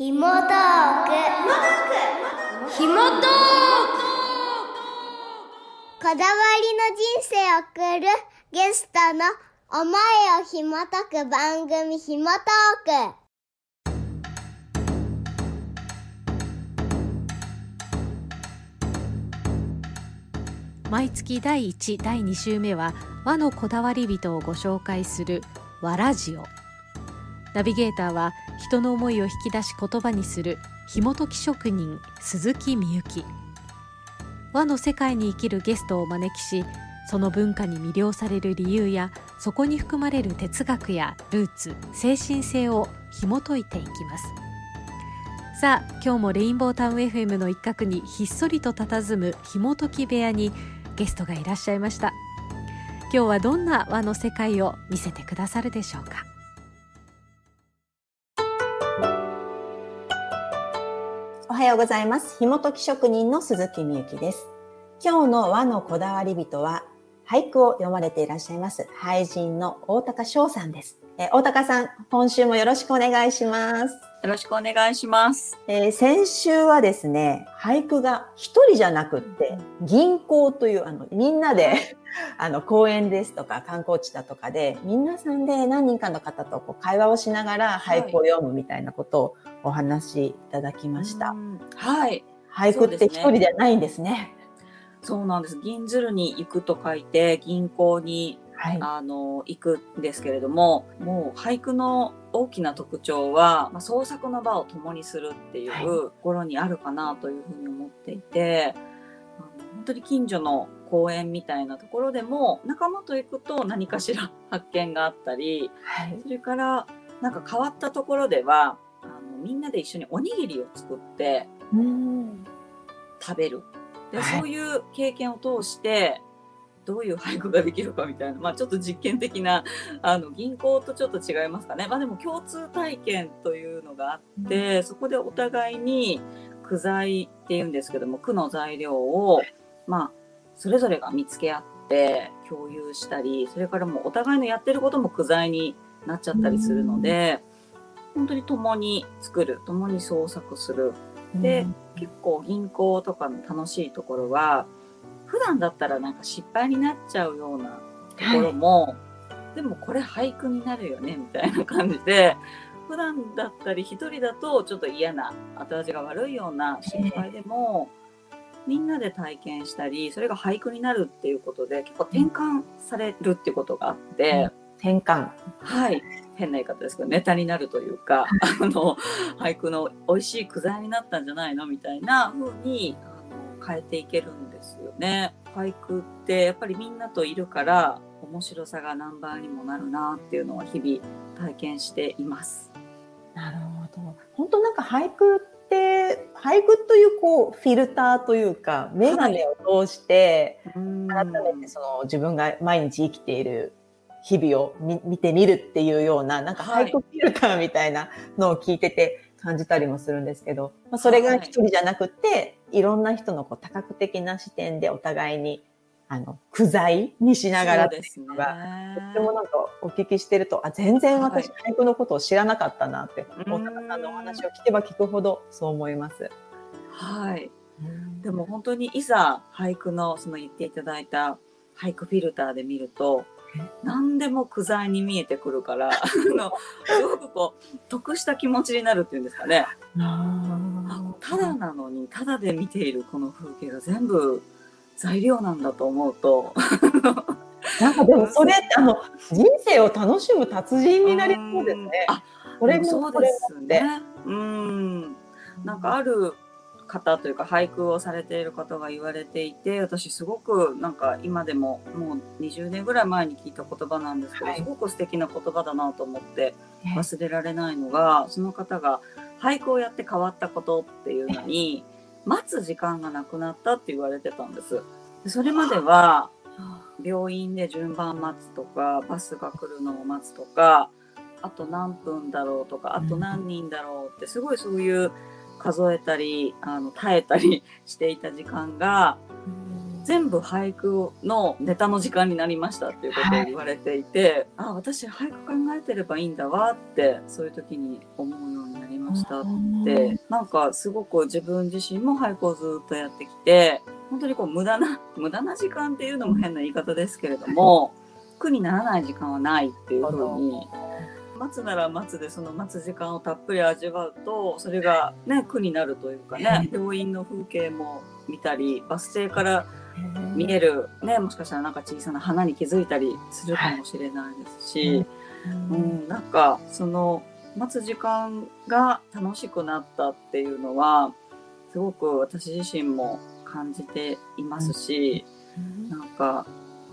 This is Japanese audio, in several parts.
ひもトークひもトークこだわりの人生を送るゲストの思いをひもとく番組ひもトーク毎月第1第2週目は和のこだわり人をご紹介する和ラジオ。ナビゲーターは人の思いを引き出し言葉にする紐解き職人鈴木みゆき。和の世界に生きるゲストをお招きしその文化に魅了される理由やそこに含まれる哲学やルーツ精神性を紐解いていきます。さあ今日もレインボータウン FM の一角にひっそりと佇む紐解き部屋にゲストがいらっしゃいました。今日はどんな和の世界を見せてくださるでしょうか？はようございます。紐解き職人の鈴木みゆきです。今日の和のこだわり人は俳句を読まれていらっしゃいます。俳人の大高翔さんです。え大高さん今週もよろしくお願いします。よろしくお願いします。えー先週はですね、俳句が一人じゃなくって、銀行という、あの、みんなで、あの、公園ですとか観光地だとかで、皆さんで何人かの方とこう会話をしながら俳句を読むみたいなことをお話しいただきました。うんはい、俳句って一人じゃないんですね。そうなんです。銀鶴に行くと書いて銀行にはい。あの行くんですけれども、もう俳句の大きな特徴は、まあ、創作の場を共にするっていうはいところにあるかなというふうに思っていて、あの本当に近所の公園みたいなところでも仲間と行くと何かしら発見があったり、はい。それからなんか変わったところではあのみんなで一緒におにぎりを作ってうん。食べる。で、はいそういう経験を通してどういう俳句ができるかみたいな、まあ、ちょっと実験的なあの銀行とちょっと違いますかね、まあ、でも共通体験というのがあって、そこでお互いに句材っていうんですけども句の材料を、まあ、それぞれが見つけ合って共有したりそれからもうお互いのやってることも句材になっちゃったりするので、本当に共に作る共に創作する。で結構銀行とかの楽しいところは普段だったらなんか失敗になっちゃうようなところも、でもこれ俳句になるよねみたいな感じで普段だったり一人だとちょっと嫌な後味が悪いような失敗でも、みんなで体験したりそれが俳句になるっていうことで結構転換されるっていうことがあって。転換。はい。変な言い方ですけど、ネタになるというか、あの、俳句の美味しい句材になったんじゃないのみたいな風に変えていけるんですよね。俳句ってやっぱりみんなといるから、面白さが何倍にもなるなっていうのは日々体験しています。なるほど。本当なんか俳句って、俳句というこう、フィルターというか、メガネを通して、改めてその自分が毎日生きている日々を見見てみるっていうような、なんかはい。俳句フィルターみたいなのを聞いてて感じたりもするんですけど、まあ、それが一人じゃなくて、い、ろんな人のこう多角的な視点でお互いに、あの、句材にしながらっていそうのが、とってもなんかお聞きしてると、あ、全然私は俳句のことを知らなかったなって、うん。大高さんのお話を聞けば聞くほどそう思います。はい。でも本当にいざ俳句のその言っていただいた俳句フィルターで見ると何でも句材に見えてくるから あのすごくこう得した気持ちになるっていうんですかね。あただなのにただで見ているこの風景が全部材料なんだと思うと。なんかでもそれってあの人生を楽しむ達人になりそうですね。あこれでもそうです。ね。うん。なんかある方というか俳句をされている方が言われていて私すごくなんか今でももう20年ぐらい前に聞いた言葉なんですけど、はい。すごく素敵な言葉だなと思ってね忘れられないのがその方が俳句をやって変わったことっていうのに待つ時間がなくなったって言われてたんです。でそれまでは病院で順番待つとかバスが来るのを待つとかあと何分だろうとかあと何人だろうってすごいそういう数えたりあの耐えたり していた時間が全部俳句のネタの時間になりましたっていうことを言われていて、はい、あ私俳句考えてればいいんだわってそういう時に思うようになりましたって。なんかすごく自分自身も俳句をずっとやってきて本当にこう無駄な 無駄な時間っていうのも変な言い方ですけれども 苦にならない時間はないっていうふうに待つなら待つでその待つ時間をたっぷり味わうとそれがね苦になるというかね病院の風景も見たりバス停から見える、ね、もしかしたらなんか小さな花に気づいたりするかもしれないですし、うん、なんかその待つ時間が楽しくなったっていうのはすごく私自身も感じていますし、なんか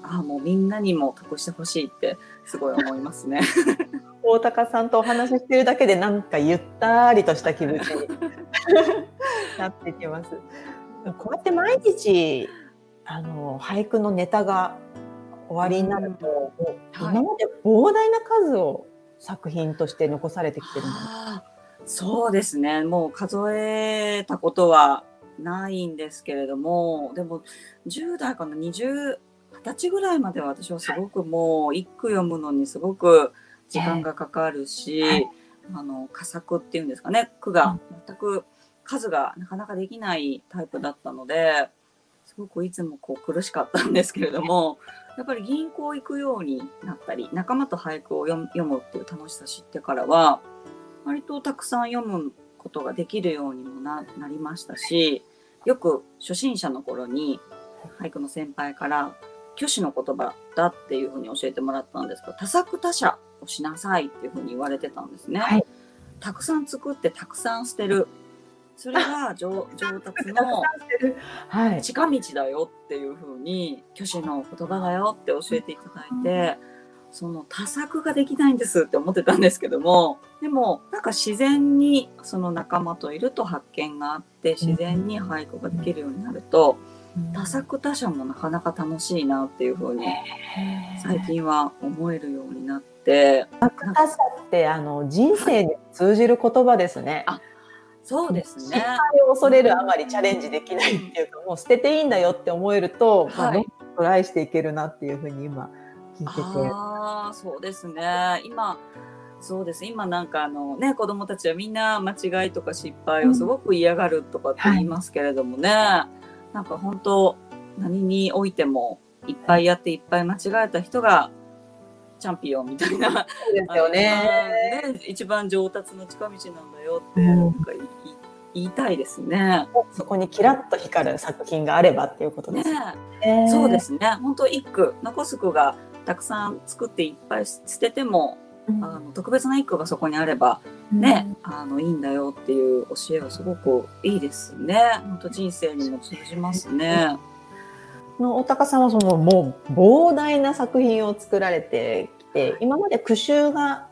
あもうみんなにも得してほしいってすごい思いますね。大高さんとお話ししてるだけでなんかゆったりとした気持ちに なってきます。こうやって毎日あの俳句のネタが終わりになると、うん。今まで膨大な数を作品として残されてきてるんそうですね。もう数えたことはないんですけれどもでも10代かな？20 20歳ぐらいまでは私はすごくもう一句読むのにすごく時間がかかるし、はい、あの佳作っていうんですかね。句が全く数がなかなかできないタイプだったのですごくいつもこう苦しかったんですけれどもやっぱり銀行行くようになったり仲間と俳句を読むっていう楽しさ知ってからは割とたくさん読むことができるようにもなりましたしよく初心者の頃に俳句の先輩から虚子の言葉だっていうふうに教えてもらったんですけど多作他者をしなさいっていうふうに言われてたんですね。はい、たくさん作ってたくさん捨てるそれが 上上達の近道だよっていうふうに虚子の言葉だよって教えていただいて。その多作ができないんですって思ってたんですけどもでもなんか自然にその仲間といると発見があって自然に俳句ができるようになると、多作他者もなかなか楽しいなっていうふうに最近は思えるようになって。多作他者ってあの人生に通じる言葉ですね。あそうですね。失敗を恐れるあまりチャレンジできないっていうか、もう捨てていいんだよって思えると、はい、まあ、トライしていけるなっていうふうに今聞いてて。ああ、そうですね。今、そうです。今なんかあのね、子供たちはみんな間違いとか失敗をすごく嫌がるとかって言いますけれどもね。うんはいなんか本当何においてもいっぱいやっていっぱい間違えた人がチャンピオンみたいな。そうですよねね。一番上達の近道なんだよって、なんか言いたいですね。そこにキラッと光る作品があればっていうことですね。ねそうですね。本当一句、残す句がたくさん作っていっぱい捨てても、あの特別な一句がそこにあればね、うん、あのいいんだよっていう教えはすごくいいですね。本当人生にも通じますね。の大高さんはそのもう膨大な作品を作られてきて、今まで句集が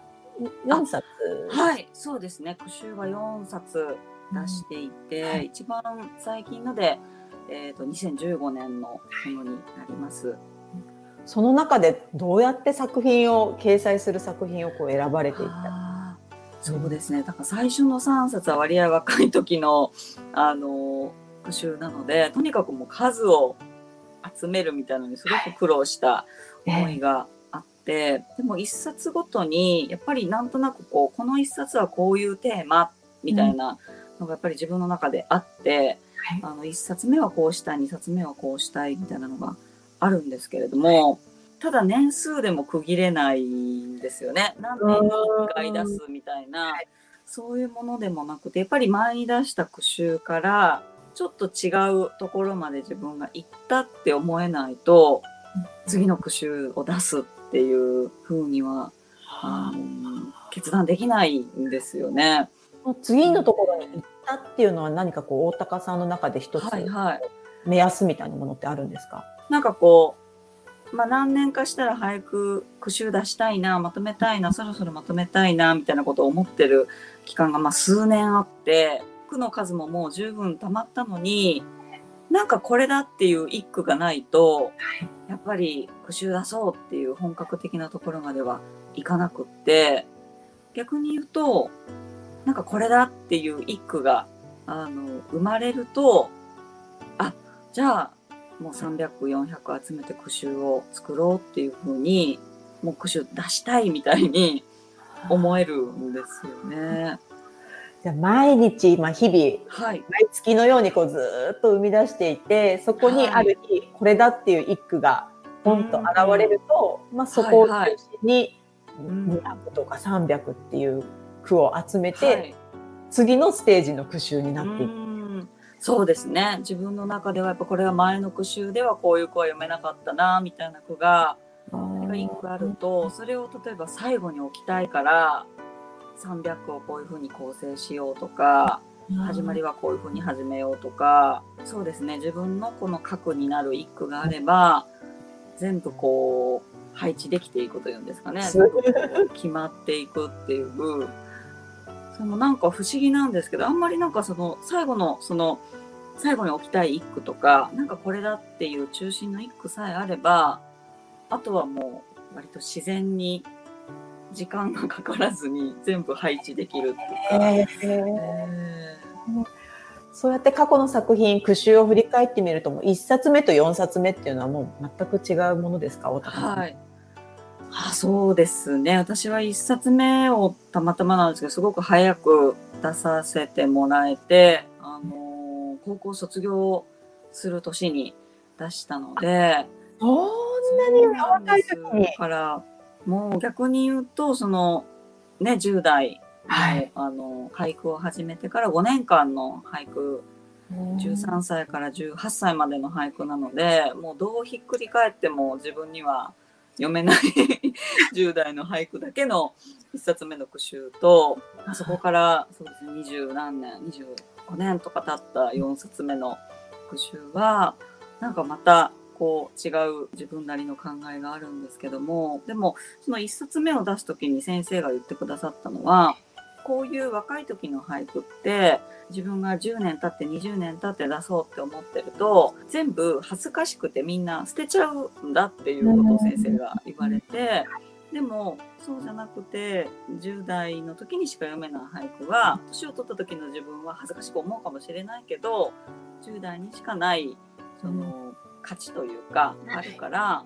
4冊？はいそうですね。句集は4冊出していて、うんはい、一番最近ので、えーと、と2015年のものになります。その中でどうやって作品を掲載する作品をこう選ばれていった？そうですね。だから最初の3冊は割合若い時のあの復習なのでとにかくもう数を集めるみたいなのにすごく苦労した思いがあって、でも1冊ごとにやっぱりなんとなくこうこの1冊はこういうテーマみたいなのがやっぱり自分の中であって、うん、あの1冊目はこうしたい2冊目はこうしたいみたいなのがあるんですけれども、ただ年数でも区切れないんですよね。何年に1回出すみたいな、そういうものでもなくて、やっぱり前に出した句集から、ちょっと違うところまで自分が行ったって思えないと、次の句集を出すっていうふうには、あ。の決断できないんですよね。次のところに行ったっていうのは何かこう大高さんの中で一つ目安みたいなものってあるんですか、はいはいなんかこう、まあ、何年かしたら俳句句集出したいなまとめたいなそろそろまとめたいなみたいなことを思ってる期間がまあ数年あって句の数ももう十分たまったのになんかこれだっていう一句がないとやっぱり句集出そうっていう本格的なところまではいかなくって逆に言うとなんかこれだっていう一句があの生まれるとあじゃあもう300、400集めて句集を作ろうっていうふうに、もう句集出したいみたいに思えるんですよね。じゃあ毎日、今日々、はい。毎月のようにこうずーっと生み出していて、そこにある日、これだっていう一句がポンと現れると、まあそこを中心にうん。200とか300っていう句を集めて、はい。次のステージの句集になっていく。うん。そうですね。自分の中ではやっぱこれは前の句集ではこういう句は読めなかったなみたいな句が一句あるとそれを例えば最後に置きたいから300をこういうふうに構成しようとか始まりはこういうふうに始めようとかそうですね。自分のこの核になる一句があれば全部こう配置できていくというんですかね。決まっていくっていう。そのなんか不思議なんですけどあんまりなんかその最後のその最後に置きたい一句とかなんかこれだっていう中心の一句さえあればあとはもう割と自然に時間がかからずに全部配置できるか。へーえそうやって過去の作品、句集を振り返ってみると、もう1冊目と4冊目っていうのはもう全く違うものですか。はい。あそうですね。私は一冊目をたまたまなんですけど、すごく早く出させてもらえて、あのー高校卒業する年に出したので、そんなに若い時にだ。から、もう逆に言うと、その、ね、10代の、はい。あの、俳句を始めてから5年間の俳句13歳から18歳までの俳句なのでもうどうひっくり返っても自分には読めない 10代の俳句だけの一冊目の句集とそこからそうですね二十何年25年とか経った4冊目の句集はなんかまたこう違う自分なりの考えがあるんですけどもでもその1冊目を出す時に先生が言ってくださったのはこういう若い時の俳句って自分が10年経って20年経って出そうって思ってると全部恥ずかしくてみんな捨てちゃうんだっていうことを先生が言われてでもそうじゃなくて10代の時にしか読めない俳句は年を取った時の自分は恥ずかしく思うかもしれないけど10代にしかないその価値というかあるから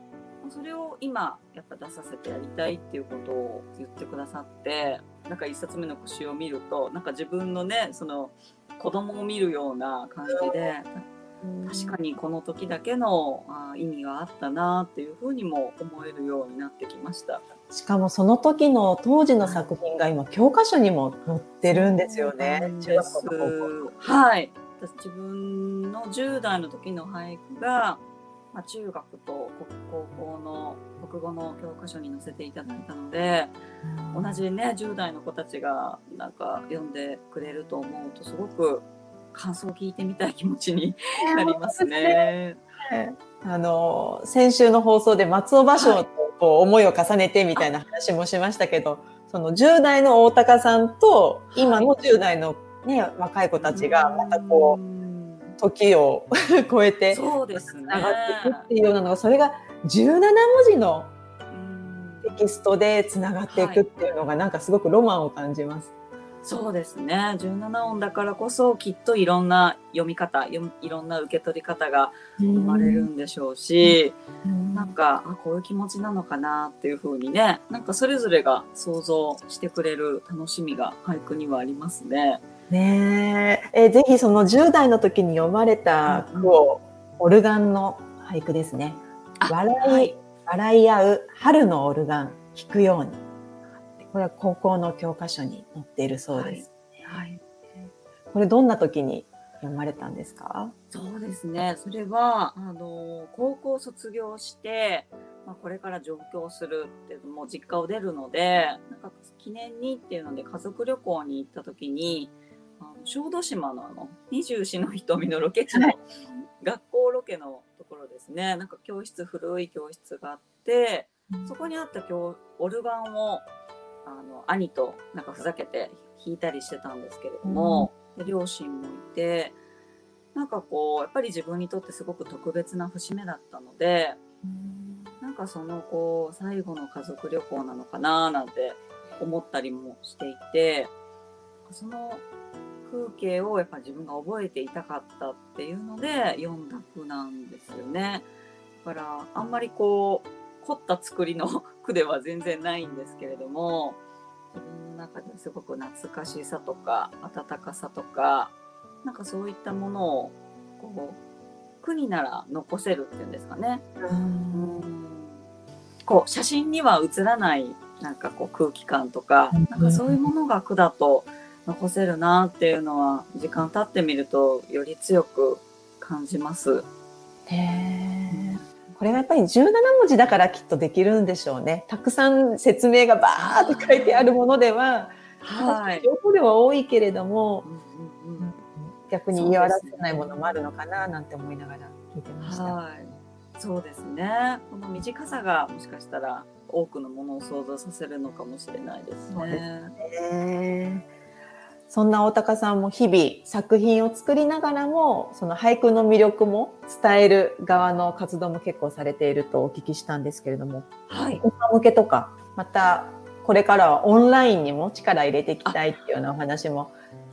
それを今やっぱ出させてやりたいっていうことを言ってくださってなんか一冊目の句集を見るとなんか自分のねその子供を見るような感じで確かにこの時だけのあ意味があったなっていうふうにも思えるようになってきました。しかもその時の当時の作品が今教科書にも載ってるんですよね。中学校と高校はい。私自分の10代の時の俳句が、まあ、中学と高校の国語の教科書に載せていただいたので、同じね10代の子たちがなんか読んでくれると思うとすごく感想を聞いてみたい気持ちになりますね。あの先週の放送で松尾芭蕉とこう思いを重ねてみたいな話もしましたけど、その10代の大高さんと今の10代の、ね、若い子たちがまたこううん時を 超えてそうですね。つながっていくっていうようなのがそれが17文字のうん。テキストでつながっていくっていうのがなんかすごくロマンを感じます。そうですね。17音だからこそきっといろんな読み方よいろんな受け取り方が生まれるんでしょうし、なんかあこういう気持ちなのかなっていう風にねなんかそれぞれが想像してくれる楽しみが俳句にはありますね。ねええぜひその10代の時に読まれた句を、オルガンの俳句ですね。あ笑い、はい笑い合う春のオルガン弾くように。これは高校の教科書に載っているそうです。はいこれどんな時に読まれたんですか？そうですね。それは、あの、高校卒業して、まあ、これから上京するっていうのも実家を出るので、なんか記念にっていうので家族旅行に行った時に、小豆島のあの、二十四の瞳のロケ地の学校ロケのところですね。なんか教室、古い教室があって、そこにあった教オルガンを、あの、兄となんかふざけて弾いたりしてたんですけれども、で両親もいて、なんかこう、やっぱり自分にとってすごく特別な節目だったので、なんかそのこう、最後の家族旅行なのかななんて思ったりもしていて、その風景をやっぱ自分が覚えていたかったっていうので読んだ句なんですよね。だからあんまりこう凝った作りの 句では全然ないんですけれども自分の中ですごく懐かしさとか温かさとかなんかそういったものをこう句になら残せるっていうんですかね。うんこう写真には写らないなんかこう空気感とか、なんかそういうものが句だと残せるなっていうのは時間経ってみるとより強く感じます。へこれがやっぱり17文字だからきっとできるんでしょうね。たくさん説明がバーって書いてあるものでは、はい。情報では多いけれども、うんうんうん逆に言い表せないものもあるのかななんて思いながら聞いてました。はい。そうですね。この短さがもしかしたら多くのものを想像させるのかもしれないですそうですね。ねそんな大高さんも日々作品を作りながらも、その俳句の魅力も伝える側の活動も結構されているとお聞きしたんですけれども、はい。お子さん向けとか、またこれからはオンラインにも力入れていきたいっていうようなお話も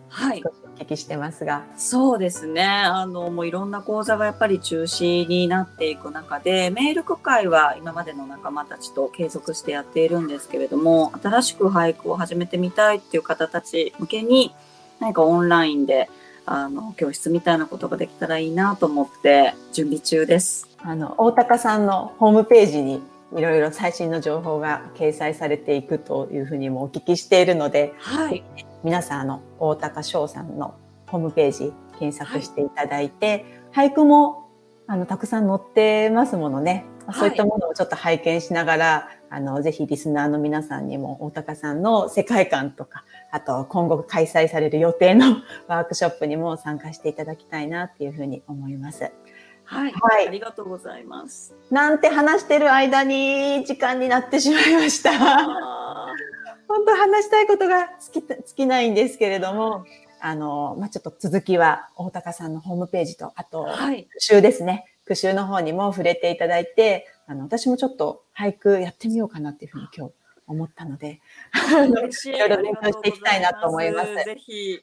はい聞きしてますが、そうですね。あの、もういろんな講座がやっぱり中止になっていく中で、メール区会は今までの仲間たちと継続してやっているんですけれども、新しく俳句を始めてみたいっていう方たち向けに、何かオンラインで、あの、教室みたいなことができたらいいなと思って準備中です。あの、大高さんのホームページにいろいろ最新の情報が掲載されていくというふうにもお聞きしているので、はい。皆さんあの大高翔さんのホームページ検索していただいて、俳句もあのたくさん載ってますものね。はいそういったものをちょっと拝見しながら、あのぜひリスナーの皆さんにも大高さんの世界観とか、あと今後開催される予定の ワークショップにも参加していただきたいなっていうふうに思います。はい。はいありがとうございます。なんて話してる間に時間になってしまいました。あ本当話したいことが尽き尽きないんですけれども、あの、まあ、ちょっと続きは大高さんのホームページと、あと、ーはい。句集ですね。句集の方にも触れていただいて、あの、私もちょっと俳句やってみようかなっていうふうに今日思ったので、い。いろいろ勉強していきたいなと思いますぜひ。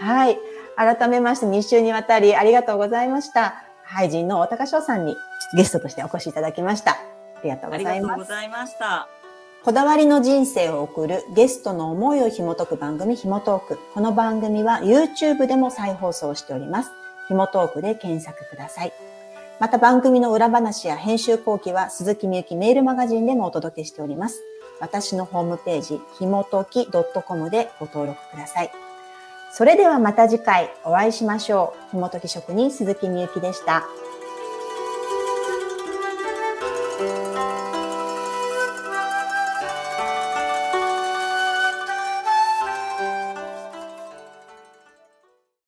はい。改めまして2週にわたりありがとうございました。俳人の大高翔さんにゲストとしてお越しいただきました。ありがとうありがございます。とうございました。こだわりの人生を送るゲストの思いを紐解く番組ひもトーク。この番組は YouTube でも再放送しております。ひもトークで検索ください。また番組の裏話や編集後期は鈴木みゆきメールマガジンでもお届けしております。私のホームページ、ひもとき .com でご登録ください。それではまた次回お会いしましょう。ひもとき職人鈴木みゆきでした。